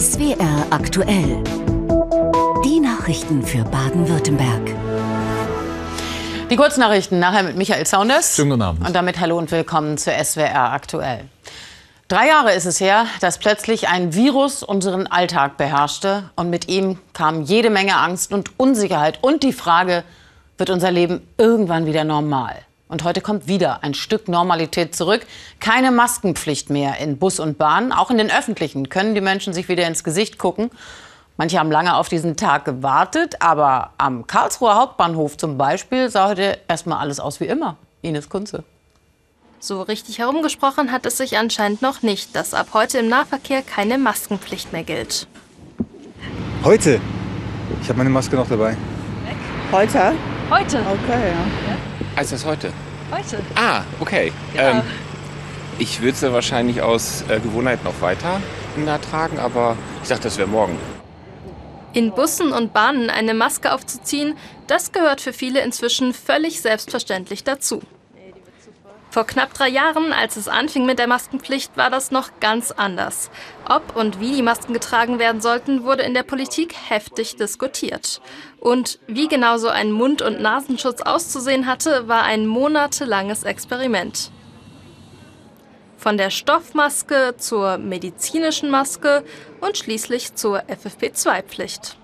SWR aktuell. Die Nachrichten für Baden-Württemberg. Die Kurznachrichten nachher mit Michael Saunders. Schönen guten Abend. Und damit hallo und willkommen zu SWR aktuell. Drei Jahre ist es her, dass plötzlich ein Virus unseren Alltag beherrschte und mit ihm kam jede Menge Angst und Unsicherheit und die Frage, wird unser Leben irgendwann wieder normal? Und heute kommt wieder ein Stück Normalität zurück. Keine Maskenpflicht mehr in Bus und Bahn. Auch in den öffentlichen können die Menschen sich wieder ins Gesicht gucken. Manche haben lange auf diesen Tag gewartet, aber am Karlsruher Hauptbahnhof zum Beispiel sah heute erstmal alles aus wie immer. Ines Kunze. So richtig herumgesprochen hat es sich anscheinend noch nicht, dass ab heute im Nahverkehr keine Maskenpflicht mehr gilt. Heute? Ich habe meine Maske noch dabei. Heute? Heute? Okay, ja. Also das heute? Heute. Ah, okay. Ja. Ähm, ich würde sie wahrscheinlich aus äh, Gewohnheit noch weiter tragen, aber ich dachte, das wäre morgen. In Bussen und Bahnen eine Maske aufzuziehen, das gehört für viele inzwischen völlig selbstverständlich dazu. Vor knapp drei Jahren, als es anfing mit der Maskenpflicht, war das noch ganz anders. Ob und wie die Masken getragen werden sollten, wurde in der Politik heftig diskutiert. Und wie genau so ein Mund- und Nasenschutz auszusehen hatte, war ein monatelanges Experiment. Von der Stoffmaske zur medizinischen Maske und schließlich zur FFP2-Pflicht.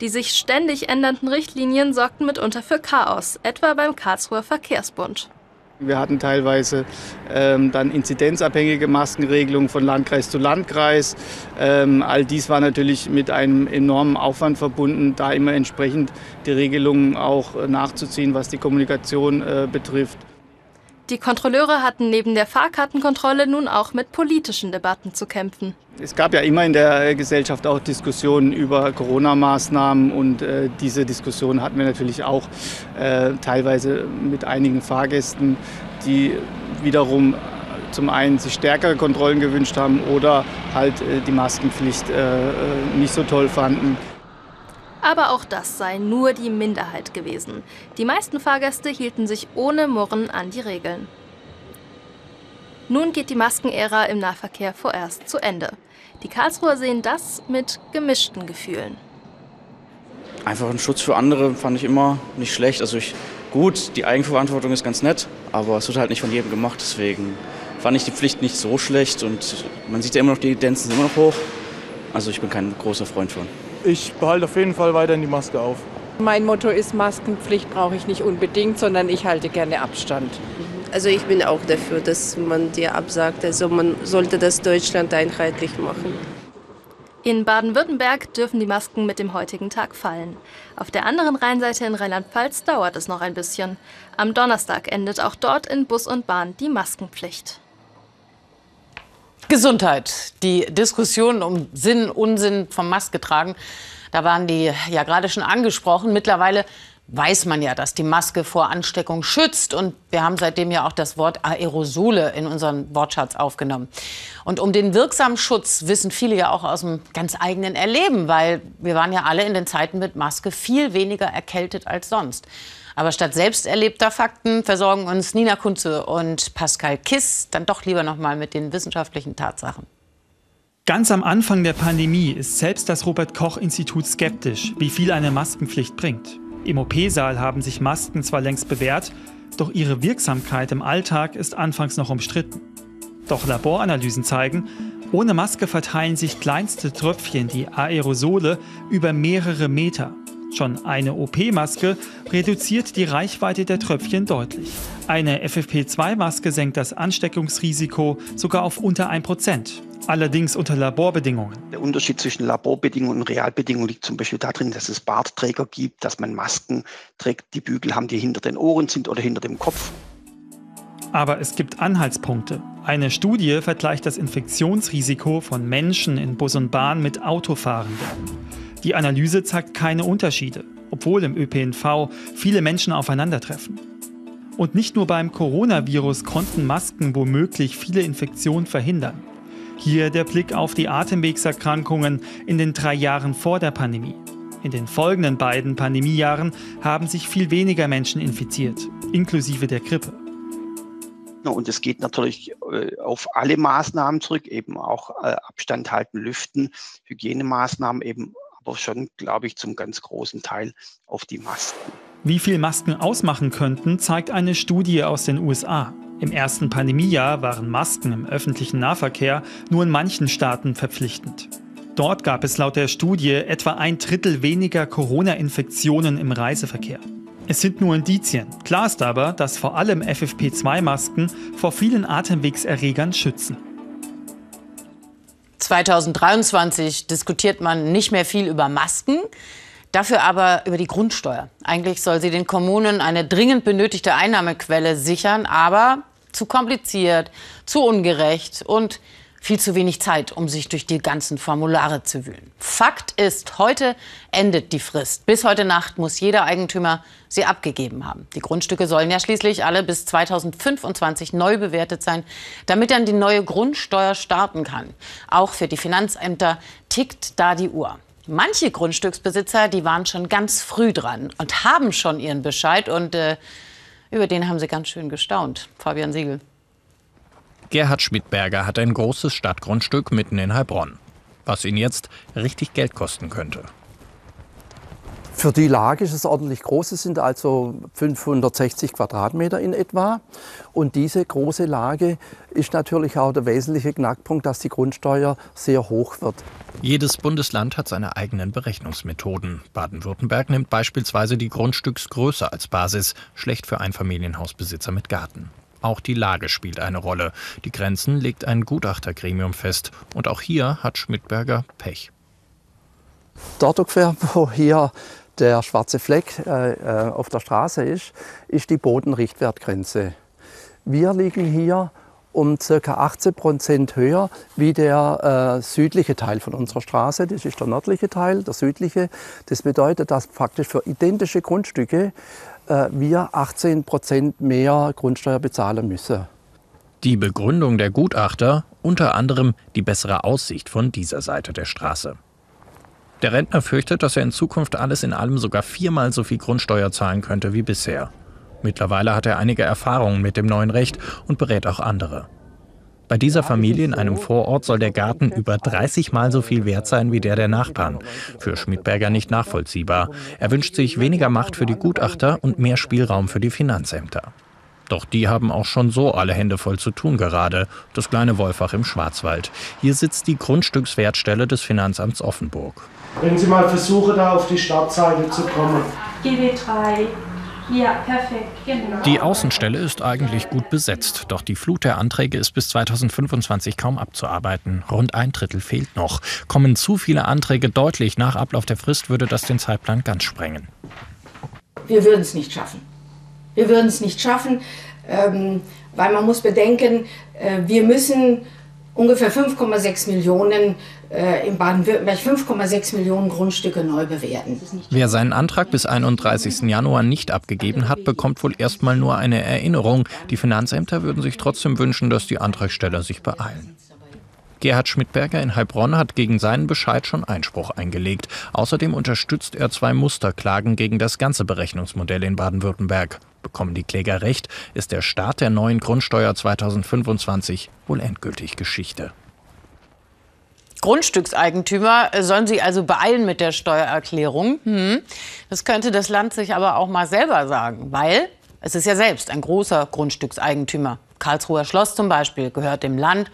Die sich ständig ändernden Richtlinien sorgten mitunter für Chaos, etwa beim Karlsruher Verkehrsbund. Wir hatten teilweise ähm, dann inzidenzabhängige Maskenregelungen von Landkreis zu Landkreis. Ähm, all dies war natürlich mit einem enormen Aufwand verbunden, da immer entsprechend die Regelungen auch äh, nachzuziehen, was die Kommunikation äh, betrifft. Die Kontrolleure hatten neben der Fahrkartenkontrolle nun auch mit politischen Debatten zu kämpfen. Es gab ja immer in der Gesellschaft auch Diskussionen über Corona-Maßnahmen und äh, diese Diskussion hatten wir natürlich auch äh, teilweise mit einigen Fahrgästen, die wiederum zum einen sich stärkere Kontrollen gewünscht haben oder halt äh, die Maskenpflicht äh, äh, nicht so toll fanden. Aber auch das sei nur die Minderheit gewesen. Die meisten Fahrgäste hielten sich ohne Murren an die Regeln. Nun geht die Maskenära im Nahverkehr vorerst zu Ende. Die Karlsruher sehen das mit gemischten Gefühlen. Einfach ein Schutz für andere fand ich immer nicht schlecht. Also ich, gut, die Eigenverantwortung ist ganz nett, aber es wird halt nicht von jedem gemacht. Deswegen fand ich die Pflicht nicht so schlecht und man sieht ja immer noch, die Evidenzen sind immer noch hoch. Also ich bin kein großer Freund von. Ich behalte auf jeden Fall weiterhin die Maske auf. Mein Motto ist, Maskenpflicht brauche ich nicht unbedingt, sondern ich halte gerne Abstand. Also ich bin auch dafür, dass man dir absagt. Also man sollte das Deutschland einheitlich machen. In Baden-Württemberg dürfen die Masken mit dem heutigen Tag fallen. Auf der anderen Rheinseite in Rheinland-Pfalz dauert es noch ein bisschen. Am Donnerstag endet auch dort in Bus und Bahn die Maskenpflicht. Gesundheit. Die Diskussion um Sinn, Unsinn vom Maske tragen, da waren die ja gerade schon angesprochen. Mittlerweile weiß man ja, dass die Maske vor Ansteckung schützt. Und wir haben seitdem ja auch das Wort Aerosole in unseren Wortschatz aufgenommen. Und um den wirksamen Schutz wissen viele ja auch aus dem ganz eigenen Erleben, weil wir waren ja alle in den Zeiten mit Maske viel weniger erkältet als sonst. Aber statt selbst erlebter Fakten versorgen uns Nina Kunze und Pascal Kiss dann doch lieber noch mal mit den wissenschaftlichen Tatsachen. Ganz am Anfang der Pandemie ist selbst das Robert Koch Institut skeptisch, wie viel eine Maskenpflicht bringt. Im OP-Saal haben sich Masken zwar längst bewährt, doch ihre Wirksamkeit im Alltag ist anfangs noch umstritten. Doch Laboranalysen zeigen, ohne Maske verteilen sich kleinste Tröpfchen, die Aerosole, über mehrere Meter. Schon eine OP-Maske reduziert die Reichweite der Tröpfchen deutlich. Eine FFP2-Maske senkt das Ansteckungsrisiko sogar auf unter 1%. Allerdings unter Laborbedingungen. Der Unterschied zwischen Laborbedingungen und Realbedingungen liegt zum Beispiel darin, dass es Bartträger gibt, dass man Masken trägt, die Bügel haben, die hinter den Ohren sind oder hinter dem Kopf. Aber es gibt Anhaltspunkte. Eine Studie vergleicht das Infektionsrisiko von Menschen in Bus und Bahn mit Autofahrenden. Die Analyse zeigt keine Unterschiede, obwohl im ÖPNV viele Menschen aufeinandertreffen. Und nicht nur beim Coronavirus konnten Masken womöglich viele Infektionen verhindern. Hier der Blick auf die Atemwegserkrankungen in den drei Jahren vor der Pandemie. In den folgenden beiden Pandemiejahren haben sich viel weniger Menschen infiziert, inklusive der Grippe. Und es geht natürlich äh, auf alle Maßnahmen zurück, eben auch äh, Abstand halten, lüften, Hygienemaßnahmen eben, aber schon, glaube ich, zum ganz großen Teil auf die Masken. Wie viel Masken ausmachen könnten, zeigt eine Studie aus den USA. Im ersten Pandemiejahr waren Masken im öffentlichen Nahverkehr nur in manchen Staaten verpflichtend. Dort gab es laut der Studie etwa ein Drittel weniger Corona-Infektionen im Reiseverkehr. Es sind nur Indizien. Klar ist aber, dass vor allem FFP2-Masken vor vielen Atemwegserregern schützen. 2023 diskutiert man nicht mehr viel über Masken, dafür aber über die Grundsteuer. Eigentlich soll sie den Kommunen eine dringend benötigte Einnahmequelle sichern, aber zu kompliziert, zu ungerecht und viel zu wenig Zeit, um sich durch die ganzen Formulare zu wühlen. Fakt ist, heute endet die Frist. Bis heute Nacht muss jeder Eigentümer sie abgegeben haben. Die Grundstücke sollen ja schließlich alle bis 2025 neu bewertet sein, damit dann die neue Grundsteuer starten kann. Auch für die Finanzämter tickt da die Uhr. Manche Grundstücksbesitzer, die waren schon ganz früh dran und haben schon ihren Bescheid und äh, über den haben sie ganz schön gestaunt. Fabian Siegel. Gerhard Schmidberger hat ein großes Stadtgrundstück mitten in Heilbronn, was ihn jetzt richtig Geld kosten könnte. Für die Lage ist es ordentlich groß. Es sind also 560 Quadratmeter in etwa. Und diese große Lage ist natürlich auch der wesentliche Knackpunkt, dass die Grundsteuer sehr hoch wird. Jedes Bundesland hat seine eigenen Berechnungsmethoden. Baden-Württemberg nimmt beispielsweise die Grundstücksgröße als Basis, schlecht für Einfamilienhausbesitzer mit Garten. Auch die Lage spielt eine Rolle. Die Grenzen legt ein Gutachtergremium fest. Und auch hier hat Schmidberger Pech. Dort ungefähr, wo hier der schwarze Fleck äh, äh auf der Straße ist, ist die Bodenrichtwertgrenze. Wir liegen hier um ca. 18 Prozent höher wie der äh, südliche Teil von unserer Straße. Das ist der nördliche Teil, der südliche. Das bedeutet, dass praktisch für identische Grundstücke äh, wir 18 Prozent mehr Grundsteuer bezahlen müssen. Die Begründung der Gutachter unter anderem die bessere Aussicht von dieser Seite der Straße. Der Rentner fürchtet, dass er in Zukunft alles in allem sogar viermal so viel Grundsteuer zahlen könnte wie bisher. Mittlerweile hat er einige Erfahrungen mit dem neuen Recht und berät auch andere. Bei dieser Familie in einem Vorort soll der Garten über 30 Mal so viel wert sein wie der der Nachbarn. Für Schmidberger nicht nachvollziehbar. Er wünscht sich weniger Macht für die Gutachter und mehr Spielraum für die Finanzämter. Doch die haben auch schon so alle Hände voll zu tun gerade. Das kleine Wolfach im Schwarzwald. Hier sitzt die Grundstückswertstelle des Finanzamts Offenburg. Wenn Sie mal versuchen, da auf die Startseite zu kommen. GW3 ja, perfekt, genau. Die Außenstelle ist eigentlich gut besetzt, doch die Flut der Anträge ist bis 2025 kaum abzuarbeiten. Rund ein Drittel fehlt noch. Kommen zu viele Anträge deutlich nach Ablauf der Frist, würde das den Zeitplan ganz sprengen. Wir würden es nicht schaffen. Wir würden es nicht schaffen, ähm, weil man muss bedenken, äh, wir müssen ungefähr 5,6 Millionen äh, in Baden-Württemberg 5,6 Millionen Grundstücke neu bewerten. Wer seinen Antrag bis 31. Januar nicht abgegeben hat, bekommt wohl erstmal nur eine Erinnerung. Die Finanzämter würden sich trotzdem wünschen, dass die Antragsteller sich beeilen. Gerhard Schmidberger in Heilbronn hat gegen seinen Bescheid schon Einspruch eingelegt. Außerdem unterstützt er zwei Musterklagen gegen das ganze Berechnungsmodell in Baden-Württemberg. Bekommen die Kläger recht, ist der Start der neuen Grundsteuer 2025 wohl endgültig Geschichte. Grundstückseigentümer sollen sie also beeilen mit der Steuererklärung. Hm. Das könnte das Land sich aber auch mal selber sagen, weil es ist ja selbst ein großer Grundstückseigentümer. Karlsruher Schloss zum Beispiel gehört dem Land.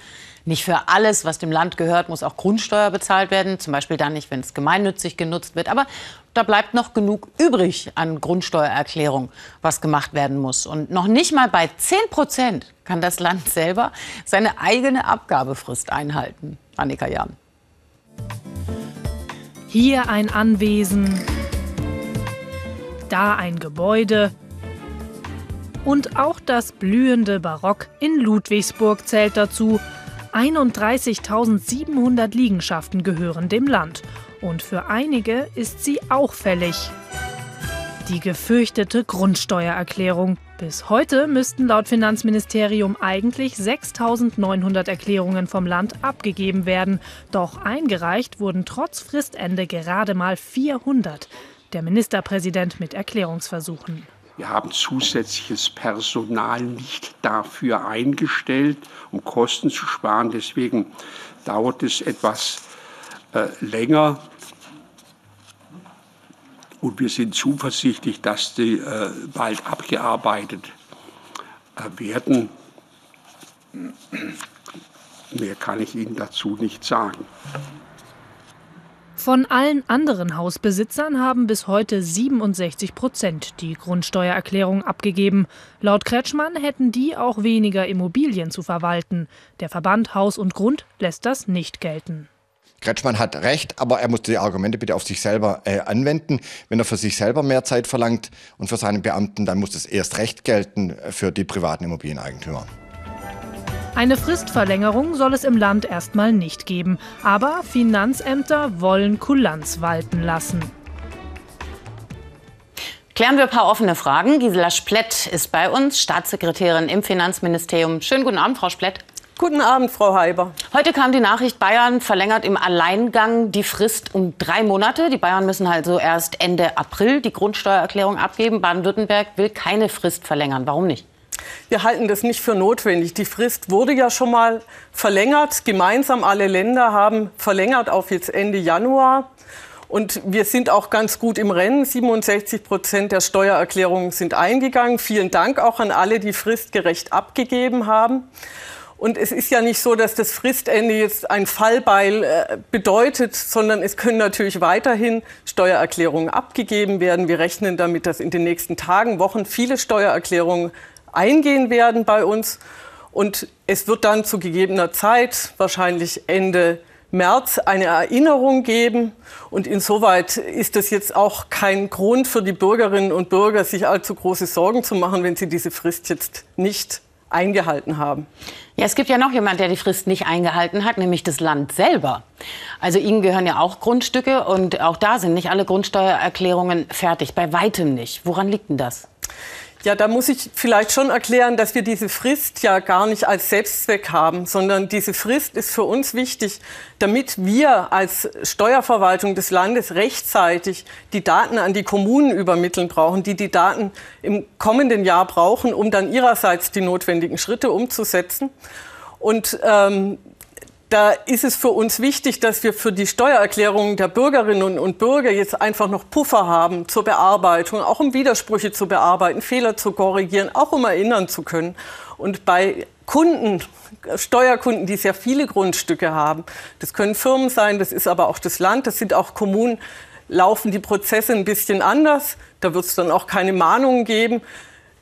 Nicht für alles, was dem Land gehört, muss auch Grundsteuer bezahlt werden. Zum Beispiel dann nicht, wenn es gemeinnützig genutzt wird. Aber da bleibt noch genug übrig an Grundsteuererklärung, was gemacht werden muss. Und noch nicht mal bei 10 Prozent kann das Land selber seine eigene Abgabefrist einhalten. Annika Jahn. Hier ein Anwesen, da ein Gebäude. Und auch das blühende Barock in Ludwigsburg zählt dazu. 31.700 Liegenschaften gehören dem Land und für einige ist sie auch fällig. Die gefürchtete Grundsteuererklärung. Bis heute müssten laut Finanzministerium eigentlich 6.900 Erklärungen vom Land abgegeben werden. Doch eingereicht wurden trotz Fristende gerade mal 400. Der Ministerpräsident mit Erklärungsversuchen. Wir haben zusätzliches Personal nicht dafür eingestellt, um Kosten zu sparen. Deswegen dauert es etwas äh, länger. Und wir sind zuversichtlich, dass die äh, bald abgearbeitet äh, werden. Mehr kann ich Ihnen dazu nicht sagen. Von allen anderen Hausbesitzern haben bis heute 67 Prozent die Grundsteuererklärung abgegeben. Laut Kretschmann hätten die auch weniger Immobilien zu verwalten. Der Verband Haus und Grund lässt das nicht gelten. Kretschmann hat recht, aber er muss die Argumente bitte auf sich selber äh, anwenden. Wenn er für sich selber mehr Zeit verlangt und für seinen Beamten, dann muss das erst recht gelten für die privaten Immobilieneigentümer. Eine Fristverlängerung soll es im Land erstmal nicht geben, aber Finanzämter wollen Kulanz walten lassen. Klären wir ein paar offene Fragen. Gisela Splett ist bei uns, Staatssekretärin im Finanzministerium. Schönen guten Abend, Frau Splett. Guten Abend, Frau Heiber. Heute kam die Nachricht, Bayern verlängert im Alleingang die Frist um drei Monate. Die Bayern müssen also erst Ende April die Grundsteuererklärung abgeben. Baden-Württemberg will keine Frist verlängern. Warum nicht? Wir halten das nicht für notwendig. Die Frist wurde ja schon mal verlängert. Gemeinsam alle Länder haben verlängert auf jetzt Ende Januar. Und wir sind auch ganz gut im Rennen. 67 Prozent der Steuererklärungen sind eingegangen. Vielen Dank auch an alle, die fristgerecht abgegeben haben. Und es ist ja nicht so, dass das Fristende jetzt ein Fallbeil äh, bedeutet, sondern es können natürlich weiterhin Steuererklärungen abgegeben werden. Wir rechnen damit, dass in den nächsten Tagen, Wochen viele Steuererklärungen eingehen werden bei uns. Und es wird dann zu gegebener Zeit, wahrscheinlich Ende März, eine Erinnerung geben. Und insoweit ist es jetzt auch kein Grund für die Bürgerinnen und Bürger, sich allzu große Sorgen zu machen, wenn sie diese Frist jetzt nicht eingehalten haben. Ja, es gibt ja noch jemand, der die Frist nicht eingehalten hat, nämlich das Land selber. Also Ihnen gehören ja auch Grundstücke und auch da sind nicht alle Grundsteuererklärungen fertig, bei weitem nicht. Woran liegt denn das? Ja, da muss ich vielleicht schon erklären, dass wir diese Frist ja gar nicht als Selbstzweck haben, sondern diese Frist ist für uns wichtig, damit wir als Steuerverwaltung des Landes rechtzeitig die Daten an die Kommunen übermitteln brauchen, die die Daten im kommenden Jahr brauchen, um dann ihrerseits die notwendigen Schritte umzusetzen. Und ähm, da ist es für uns wichtig, dass wir für die Steuererklärungen der Bürgerinnen und Bürger jetzt einfach noch Puffer haben zur Bearbeitung, auch um Widersprüche zu bearbeiten, Fehler zu korrigieren, auch um erinnern zu können. Und bei Kunden, Steuerkunden, die sehr viele Grundstücke haben, das können Firmen sein, das ist aber auch das Land, das sind auch Kommunen, laufen die Prozesse ein bisschen anders. Da wird es dann auch keine Mahnungen geben.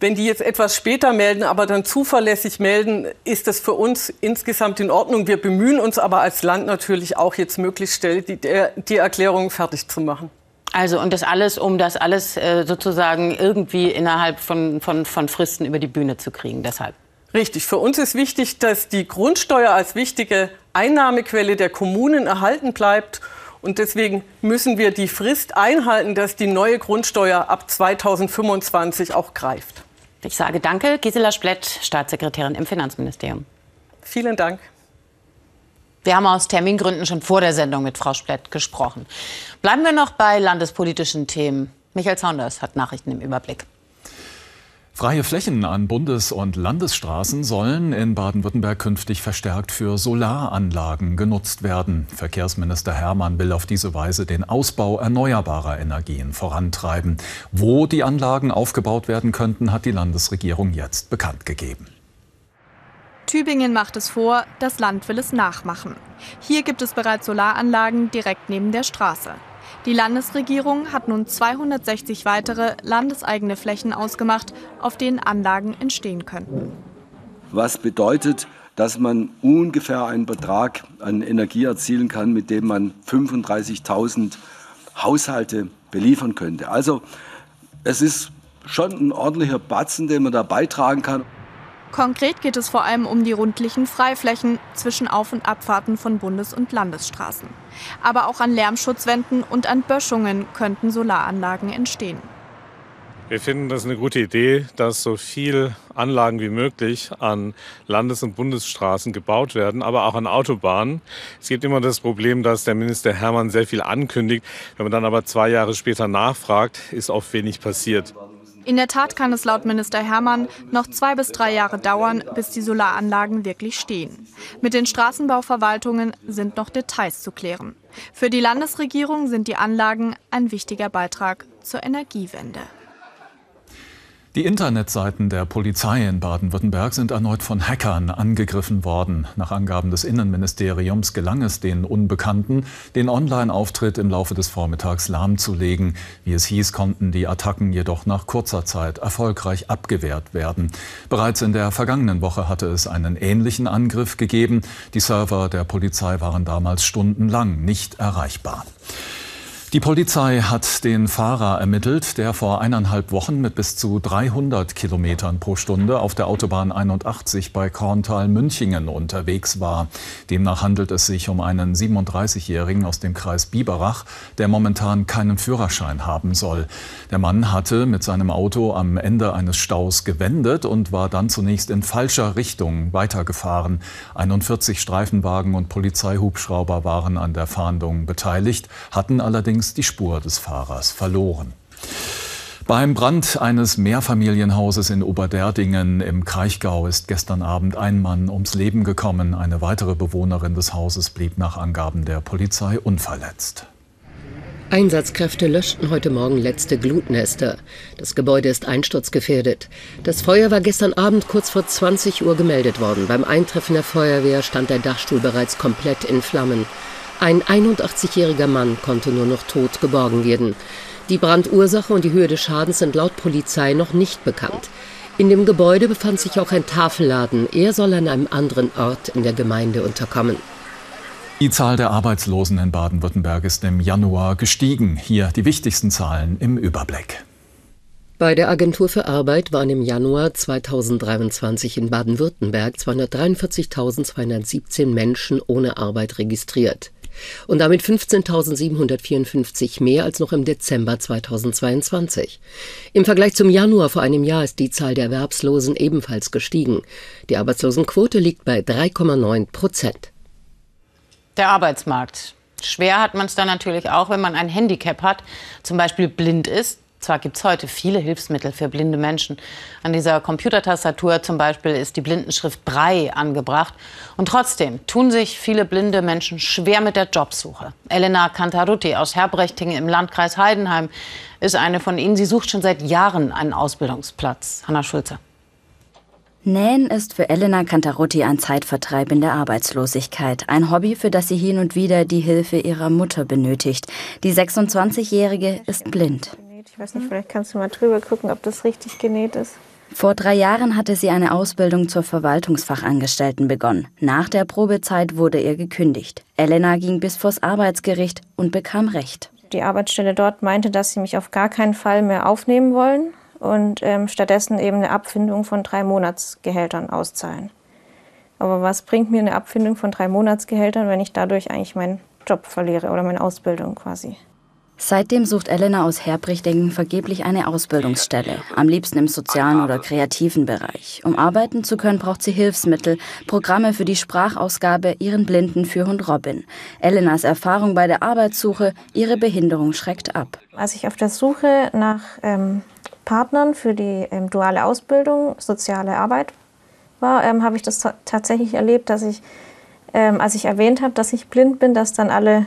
Wenn die jetzt etwas später melden, aber dann zuverlässig melden, ist das für uns insgesamt in Ordnung. Wir bemühen uns aber als Land natürlich auch jetzt möglichst schnell die, die Erklärung fertig zu machen. Also und das alles, um das alles äh, sozusagen irgendwie innerhalb von, von, von Fristen über die Bühne zu kriegen. Deshalb. Richtig. Für uns ist wichtig, dass die Grundsteuer als wichtige Einnahmequelle der Kommunen erhalten bleibt. Und deswegen müssen wir die Frist einhalten, dass die neue Grundsteuer ab 2025 auch greift. Ich sage danke, Gisela Splett, Staatssekretärin im Finanzministerium. Vielen Dank. Wir haben aus Termingründen schon vor der Sendung mit Frau Splett gesprochen. Bleiben wir noch bei landespolitischen Themen. Michael Saunders hat Nachrichten im Überblick. Freie Flächen an Bundes- und Landesstraßen sollen in Baden-Württemberg künftig verstärkt für Solaranlagen genutzt werden. Verkehrsminister Hermann will auf diese Weise den Ausbau erneuerbarer Energien vorantreiben. Wo die Anlagen aufgebaut werden könnten, hat die Landesregierung jetzt bekannt gegeben. Tübingen macht es vor, das Land will es nachmachen. Hier gibt es bereits Solaranlagen direkt neben der Straße. Die Landesregierung hat nun 260 weitere landeseigene Flächen ausgemacht, auf denen Anlagen entstehen könnten. Was bedeutet, dass man ungefähr einen Betrag an Energie erzielen kann, mit dem man 35.000 Haushalte beliefern könnte. Also es ist schon ein ordentlicher Batzen, den man da beitragen kann. Konkret geht es vor allem um die rundlichen Freiflächen zwischen Auf- und Abfahrten von Bundes- und Landesstraßen. Aber auch an Lärmschutzwänden und an Böschungen könnten Solaranlagen entstehen. Wir finden das eine gute Idee, dass so viele Anlagen wie möglich an Landes- und Bundesstraßen gebaut werden, aber auch an Autobahnen. Es gibt immer das Problem, dass der Minister Hermann sehr viel ankündigt. Wenn man dann aber zwei Jahre später nachfragt, ist oft wenig passiert. In der Tat kann es laut Minister Hermann noch zwei bis drei Jahre dauern, bis die Solaranlagen wirklich stehen. Mit den Straßenbauverwaltungen sind noch Details zu klären. Für die Landesregierung sind die Anlagen ein wichtiger Beitrag zur Energiewende. Die Internetseiten der Polizei in Baden-Württemberg sind erneut von Hackern angegriffen worden. Nach Angaben des Innenministeriums gelang es den Unbekannten, den Online-Auftritt im Laufe des Vormittags lahmzulegen. Wie es hieß, konnten die Attacken jedoch nach kurzer Zeit erfolgreich abgewehrt werden. Bereits in der vergangenen Woche hatte es einen ähnlichen Angriff gegeben. Die Server der Polizei waren damals stundenlang nicht erreichbar. Die Polizei hat den Fahrer ermittelt, der vor eineinhalb Wochen mit bis zu 300 Kilometern pro Stunde auf der Autobahn 81 bei Korntal-Münchingen unterwegs war. Demnach handelt es sich um einen 37-Jährigen aus dem Kreis Biberach, der momentan keinen Führerschein haben soll. Der Mann hatte mit seinem Auto am Ende eines Staus gewendet und war dann zunächst in falscher Richtung weitergefahren. 41 Streifenwagen und Polizeihubschrauber waren an der Fahndung beteiligt, hatten allerdings allerdings die Spur des Fahrers verloren. Beim Brand eines Mehrfamilienhauses in Oberderdingen im Kraichgau ist gestern Abend ein Mann ums Leben gekommen. Eine weitere Bewohnerin des Hauses blieb nach Angaben der Polizei unverletzt. Einsatzkräfte löschten heute Morgen letzte Glutnester. Das Gebäude ist einsturzgefährdet. Das Feuer war gestern Abend kurz vor 20 Uhr gemeldet worden. Beim Eintreffen der Feuerwehr stand der Dachstuhl bereits komplett in Flammen. Ein 81-jähriger Mann konnte nur noch tot geborgen werden. Die Brandursache und die Höhe des Schadens sind laut Polizei noch nicht bekannt. In dem Gebäude befand sich auch ein Tafelladen. Er soll an einem anderen Ort in der Gemeinde unterkommen. Die Zahl der Arbeitslosen in Baden-Württemberg ist im Januar gestiegen. Hier die wichtigsten Zahlen im Überblick. Bei der Agentur für Arbeit waren im Januar 2023 in Baden-Württemberg 243.217 Menschen ohne Arbeit registriert und damit 15.754 mehr als noch im Dezember 2022. Im Vergleich zum Januar vor einem Jahr ist die Zahl der Erwerbslosen ebenfalls gestiegen. Die Arbeitslosenquote liegt bei 3,9 Prozent. Der Arbeitsmarkt. Schwer hat man es dann natürlich auch, wenn man ein Handicap hat, zum Beispiel blind ist. Zwar gibt es heute viele Hilfsmittel für blinde Menschen. An dieser Computertastatur zum Beispiel ist die Blindenschrift Brei angebracht. Und trotzdem tun sich viele blinde Menschen schwer mit der Jobsuche. Elena Cantarutti aus Herbrechting im Landkreis Heidenheim ist eine von ihnen. Sie sucht schon seit Jahren einen Ausbildungsplatz. Hanna Schulze. Nähen ist für Elena Cantarutti ein Zeitvertreib in der Arbeitslosigkeit. Ein Hobby, für das sie hin und wieder die Hilfe ihrer Mutter benötigt. Die 26-Jährige ist blind. Ich weiß nicht, vielleicht kannst du mal drüber gucken, ob das richtig genäht ist. Vor drei Jahren hatte sie eine Ausbildung zur Verwaltungsfachangestellten begonnen. Nach der Probezeit wurde ihr gekündigt. Elena ging bis vors Arbeitsgericht und bekam Recht. Die Arbeitsstelle dort meinte, dass sie mich auf gar keinen Fall mehr aufnehmen wollen und ähm, stattdessen eben eine Abfindung von drei Monatsgehältern auszahlen. Aber was bringt mir eine Abfindung von drei Monatsgehältern, wenn ich dadurch eigentlich meinen Job verliere oder meine Ausbildung quasi? Seitdem sucht Elena aus Herbrichtingen vergeblich eine Ausbildungsstelle, am liebsten im sozialen oder kreativen Bereich. Um arbeiten zu können, braucht sie Hilfsmittel, Programme für die Sprachausgabe, ihren Blindenführhund Robin. Elenas Erfahrung bei der Arbeitssuche, ihre Behinderung schreckt ab. Als ich auf der Suche nach ähm, Partnern für die ähm, duale Ausbildung, soziale Arbeit war, ähm, habe ich das tatsächlich erlebt, dass ich, ähm, als ich erwähnt habe, dass ich blind bin, dass dann alle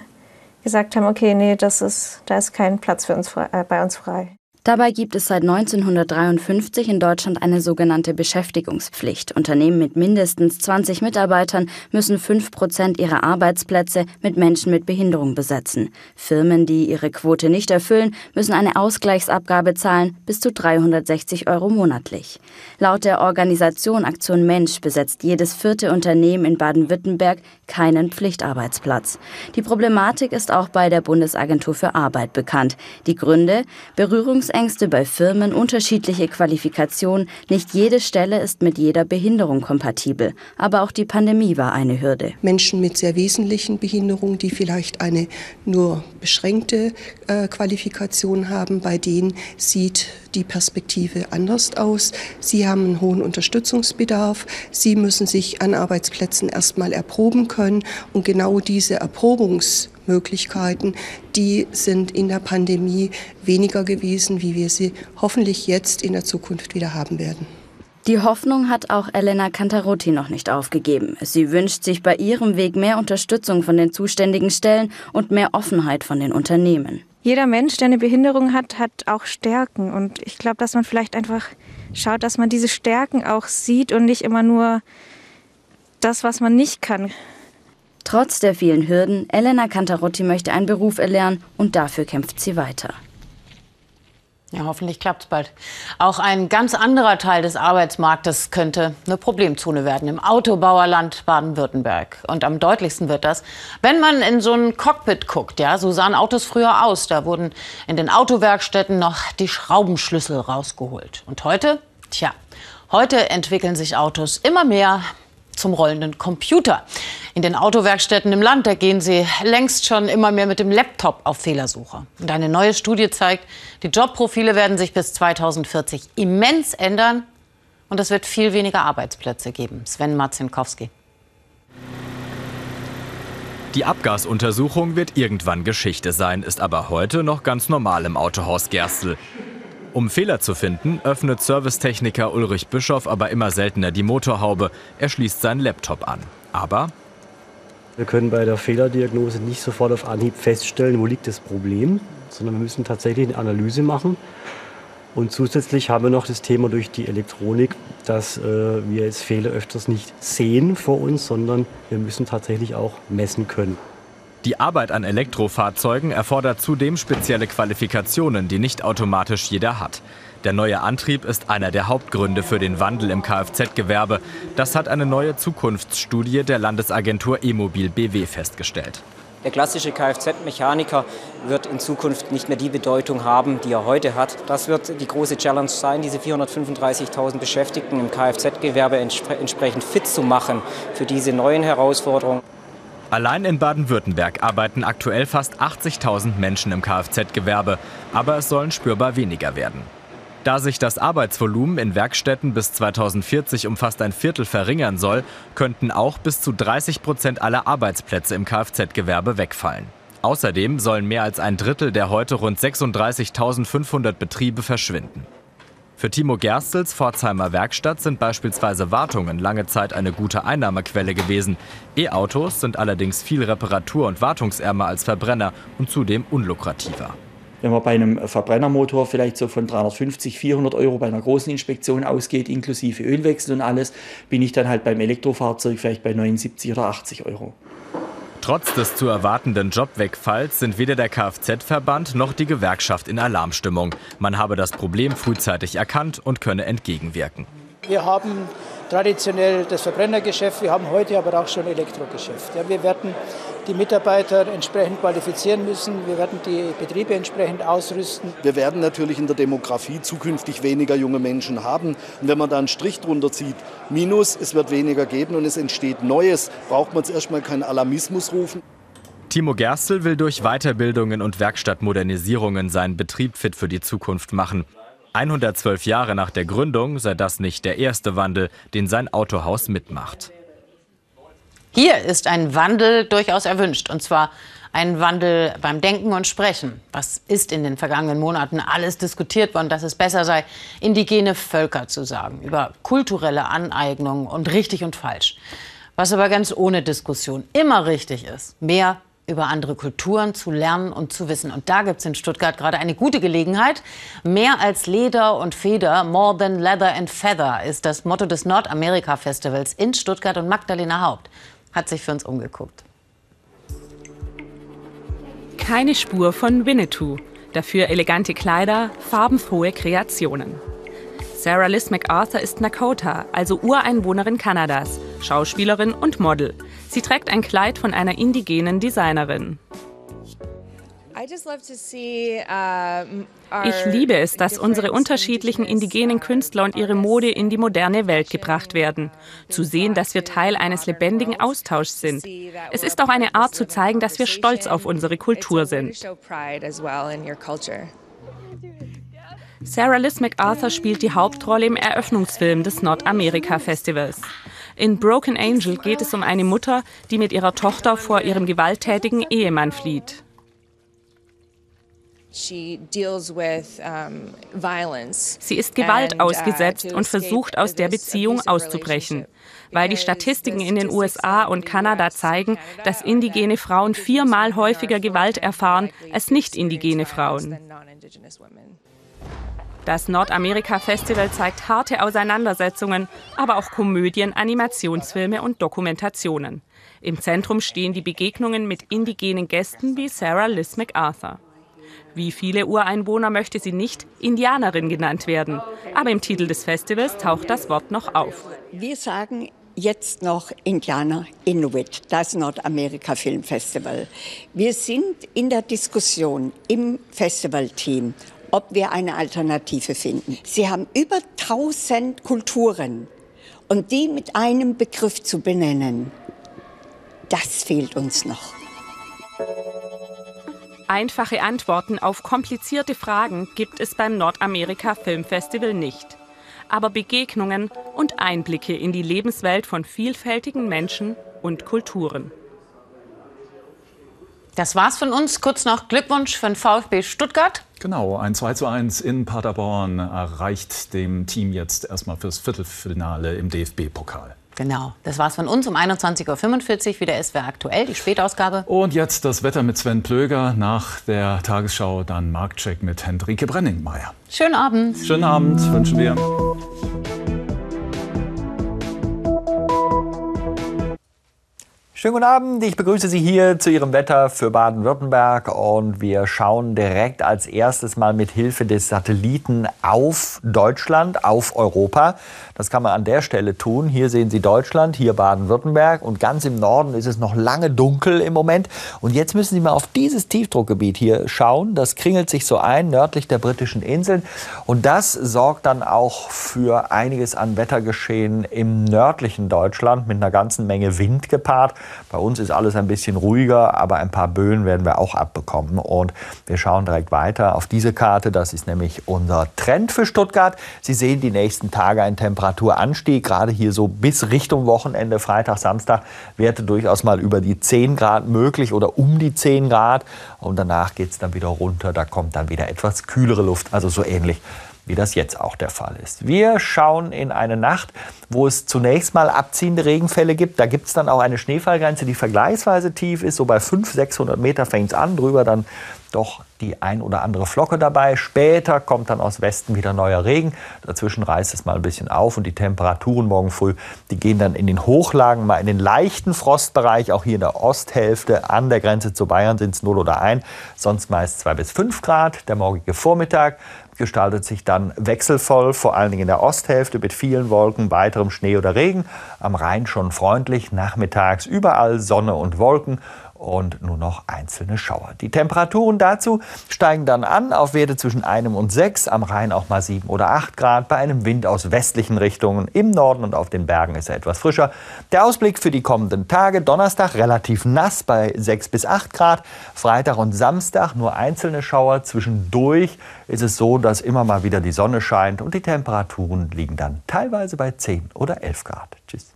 gesagt haben, okay, nee, das ist, da ist kein Platz für uns äh, bei uns frei. Dabei gibt es seit 1953 in Deutschland eine sogenannte Beschäftigungspflicht. Unternehmen mit mindestens 20 Mitarbeitern müssen 5 Prozent ihrer Arbeitsplätze mit Menschen mit Behinderung besetzen. Firmen, die ihre Quote nicht erfüllen, müssen eine Ausgleichsabgabe zahlen bis zu 360 Euro monatlich. Laut der Organisation Aktion Mensch besetzt jedes vierte Unternehmen in Baden-Württemberg keinen Pflichtarbeitsplatz. Die Problematik ist auch bei der Bundesagentur für Arbeit bekannt. Die Gründe Berührungs Berührungsängste bei Firmen, unterschiedliche Qualifikationen. Nicht jede Stelle ist mit jeder Behinderung kompatibel. Aber auch die Pandemie war eine Hürde. Menschen mit sehr wesentlichen Behinderungen, die vielleicht eine nur beschränkte äh, Qualifikation haben, bei denen sieht die Perspektive anders aus. Sie haben einen hohen Unterstützungsbedarf. Sie müssen sich an Arbeitsplätzen erstmal erproben können. Und genau diese Erprobungs Möglichkeiten, die sind in der Pandemie weniger gewesen, wie wir sie hoffentlich jetzt in der Zukunft wieder haben werden. Die Hoffnung hat auch Elena Cantarotti noch nicht aufgegeben. Sie wünscht sich bei ihrem Weg mehr Unterstützung von den zuständigen Stellen und mehr Offenheit von den Unternehmen. Jeder Mensch, der eine Behinderung hat, hat auch Stärken. Und ich glaube, dass man vielleicht einfach schaut, dass man diese Stärken auch sieht und nicht immer nur das, was man nicht kann. Trotz der vielen Hürden, Elena Cantarotti möchte einen Beruf erlernen und dafür kämpft sie weiter. Ja, hoffentlich klappt es bald. Auch ein ganz anderer Teil des Arbeitsmarktes könnte eine Problemzone werden im Autobauerland Baden-Württemberg. Und am deutlichsten wird das, wenn man in so ein Cockpit guckt. Ja, so sahen Autos früher aus. Da wurden in den Autowerkstätten noch die Schraubenschlüssel rausgeholt. Und heute? Tja, heute entwickeln sich Autos immer mehr zum rollenden Computer. In den Autowerkstätten im Land, da gehen sie längst schon immer mehr mit dem Laptop auf Fehlersuche. Und eine neue Studie zeigt, die Jobprofile werden sich bis 2040 immens ändern und es wird viel weniger Arbeitsplätze geben. Sven Marzinkowski. Die Abgasuntersuchung wird irgendwann Geschichte sein, ist aber heute noch ganz normal im Autohaus Gerstl. Um Fehler zu finden, öffnet Servicetechniker Ulrich Bischoff aber immer seltener die Motorhaube. Er schließt seinen Laptop an. Aber wir können bei der Fehlerdiagnose nicht sofort auf Anhieb feststellen, wo liegt das Problem, sondern wir müssen tatsächlich eine Analyse machen. Und zusätzlich haben wir noch das Thema durch die Elektronik, dass äh, wir jetzt Fehler öfters nicht sehen vor uns, sondern wir müssen tatsächlich auch messen können. Die Arbeit an Elektrofahrzeugen erfordert zudem spezielle Qualifikationen, die nicht automatisch jeder hat. Der neue Antrieb ist einer der Hauptgründe für den Wandel im Kfz-Gewerbe. Das hat eine neue Zukunftsstudie der Landesagentur E-Mobil BW festgestellt. Der klassische Kfz-Mechaniker wird in Zukunft nicht mehr die Bedeutung haben, die er heute hat. Das wird die große Challenge sein, diese 435.000 Beschäftigten im Kfz-Gewerbe entsprechend fit zu machen für diese neuen Herausforderungen. Allein in Baden-Württemberg arbeiten aktuell fast 80.000 Menschen im Kfz-Gewerbe, aber es sollen spürbar weniger werden. Da sich das Arbeitsvolumen in Werkstätten bis 2040 um fast ein Viertel verringern soll, könnten auch bis zu 30 Prozent aller Arbeitsplätze im Kfz-Gewerbe wegfallen. Außerdem sollen mehr als ein Drittel der heute rund 36.500 Betriebe verschwinden. Für Timo Gerstels Pforzheimer Werkstatt sind beispielsweise Wartungen lange Zeit eine gute Einnahmequelle gewesen. E-Autos sind allerdings viel reparatur- und wartungsärmer als Verbrenner und zudem unlukrativer. Wenn man bei einem Verbrennermotor vielleicht so von 350, 400 Euro bei einer großen Inspektion ausgeht, inklusive Ölwechsel und alles, bin ich dann halt beim Elektrofahrzeug vielleicht bei 79 oder 80 Euro. Trotz des zu erwartenden Jobwegfalls sind weder der Kfz-Verband noch die Gewerkschaft in Alarmstimmung. Man habe das Problem frühzeitig erkannt und könne entgegenwirken. Wir haben traditionell das Verbrennergeschäft, wir haben heute aber auch schon Elektrogeschäft. Ja, wir werden die Mitarbeiter entsprechend qualifizieren müssen. Wir werden die Betriebe entsprechend ausrüsten. Wir werden natürlich in der Demografie zukünftig weniger junge Menschen haben. Und wenn man da einen Strich drunter zieht, minus, es wird weniger geben und es entsteht Neues, braucht man jetzt erstmal keinen Alarmismus rufen. Timo Gerstl will durch Weiterbildungen und Werkstattmodernisierungen seinen Betrieb fit für die Zukunft machen. 112 Jahre nach der Gründung sei das nicht der erste Wandel, den sein Autohaus mitmacht. Hier ist ein Wandel durchaus erwünscht, und zwar ein Wandel beim Denken und Sprechen. Was ist in den vergangenen Monaten alles diskutiert worden, dass es besser sei, indigene Völker zu sagen, über kulturelle Aneignung und richtig und falsch. Was aber ganz ohne Diskussion immer richtig ist, mehr über andere Kulturen zu lernen und zu wissen. Und da gibt es in Stuttgart gerade eine gute Gelegenheit. Mehr als Leder und Feder, more than leather and feather, ist das Motto des Nordamerika-Festivals in Stuttgart und Magdalena Haupt hat sich für uns umgeguckt. Keine Spur von Winnetou, dafür elegante Kleider, farbenfrohe Kreationen. Sarah Liz MacArthur ist Nakota, also Ureinwohnerin Kanadas, Schauspielerin und Model. Sie trägt ein Kleid von einer indigenen Designerin. Ich liebe es, dass unsere unterschiedlichen indigenen Künstler und ihre Mode in die moderne Welt gebracht werden. Zu sehen, dass wir Teil eines lebendigen Austauschs sind. Es ist auch eine Art zu zeigen, dass wir stolz auf unsere Kultur sind. Sarah Liz MacArthur spielt die Hauptrolle im Eröffnungsfilm des Nordamerika-Festivals. In Broken Angel geht es um eine Mutter, die mit ihrer Tochter vor ihrem gewalttätigen Ehemann flieht. Sie ist Gewalt uh, ausgesetzt und versucht aus der Beziehung auszubrechen, weil die Statistiken in den USA und Kanada zeigen, dass indigene Frauen viermal häufiger Gewalt erfahren als nicht indigene Frauen. Das Nordamerika-Festival zeigt harte Auseinandersetzungen, aber auch Komödien, Animationsfilme und Dokumentationen. Im Zentrum stehen die Begegnungen mit indigenen Gästen wie Sarah Liz MacArthur. Wie viele Ureinwohner möchte sie nicht Indianerin genannt werden. Aber im Titel des Festivals taucht das Wort noch auf. Wir sagen jetzt noch Indianer Inuit, das Nordamerika Filmfestival. Wir sind in der Diskussion im Festivalteam, ob wir eine Alternative finden. Sie haben über 1000 Kulturen und die mit einem Begriff zu benennen, das fehlt uns noch. Einfache Antworten auf komplizierte Fragen gibt es beim Nordamerika Filmfestival nicht. Aber Begegnungen und Einblicke in die Lebenswelt von vielfältigen Menschen und Kulturen. Das war's von uns. Kurz noch Glückwunsch von VfB Stuttgart. Genau, ein 2 zu 1 in Paderborn erreicht dem Team jetzt erstmal fürs Viertelfinale im DFB-Pokal. Genau, das war's von uns um 21.45 Uhr, wieder SWR aktuell, die Spätausgabe. Und jetzt das Wetter mit Sven Plöger, nach der Tagesschau dann Marktcheck mit Hendrike Brenningmeier. Schönen Abend. Schönen Abend wünschen wir. Schönen guten Abend, ich begrüße Sie hier zu Ihrem Wetter für Baden-Württemberg und wir schauen direkt als erstes mal mit Hilfe des Satelliten auf Deutschland, auf Europa. Das kann man an der Stelle tun. Hier sehen Sie Deutschland, hier Baden-Württemberg und ganz im Norden ist es noch lange dunkel im Moment. Und jetzt müssen Sie mal auf dieses Tiefdruckgebiet hier schauen. Das kringelt sich so ein, nördlich der britischen Inseln und das sorgt dann auch für einiges an Wettergeschehen im nördlichen Deutschland mit einer ganzen Menge Wind gepaart. Bei uns ist alles ein bisschen ruhiger, aber ein paar Böen werden wir auch abbekommen. Und wir schauen direkt weiter auf diese Karte. Das ist nämlich unser Trend für Stuttgart. Sie sehen die nächsten Tage einen Temperaturanstieg, gerade hier so bis Richtung Wochenende, Freitag, Samstag, Werte durchaus mal über die 10 Grad möglich oder um die 10 Grad. Und danach geht es dann wieder runter. Da kommt dann wieder etwas kühlere Luft, also so ähnlich wie das jetzt auch der Fall ist. Wir schauen in eine Nacht, wo es zunächst mal abziehende Regenfälle gibt. Da gibt es dann auch eine Schneefallgrenze, die vergleichsweise tief ist. So bei 500, 600 Meter fängt es an, drüber dann doch die ein oder andere Flocke dabei. Später kommt dann aus Westen wieder neuer Regen. Dazwischen reißt es mal ein bisschen auf und die Temperaturen morgen früh, die gehen dann in den Hochlagen mal in den leichten Frostbereich. Auch hier in der Osthälfte an der Grenze zu Bayern sind es 0 oder 1, sonst meist 2 bis 5 Grad. Der morgige Vormittag gestaltet sich dann wechselvoll, vor allen Dingen in der Osthälfte mit vielen Wolken, weiterem Schnee oder Regen. Am Rhein schon freundlich, nachmittags überall Sonne und Wolken und nur noch einzelne Schauer. Die Temperaturen dazu steigen dann an auf Werte zwischen einem und sechs, am Rhein auch mal sieben oder acht Grad, bei einem Wind aus westlichen Richtungen. Im Norden und auf den Bergen ist er etwas frischer. Der Ausblick für die kommenden Tage, Donnerstag relativ nass bei sechs bis acht Grad, Freitag und Samstag nur einzelne Schauer. Zwischendurch ist es so, dass immer mal wieder die Sonne scheint und die Temperaturen liegen dann teilweise bei zehn oder elf Grad. Tschüss.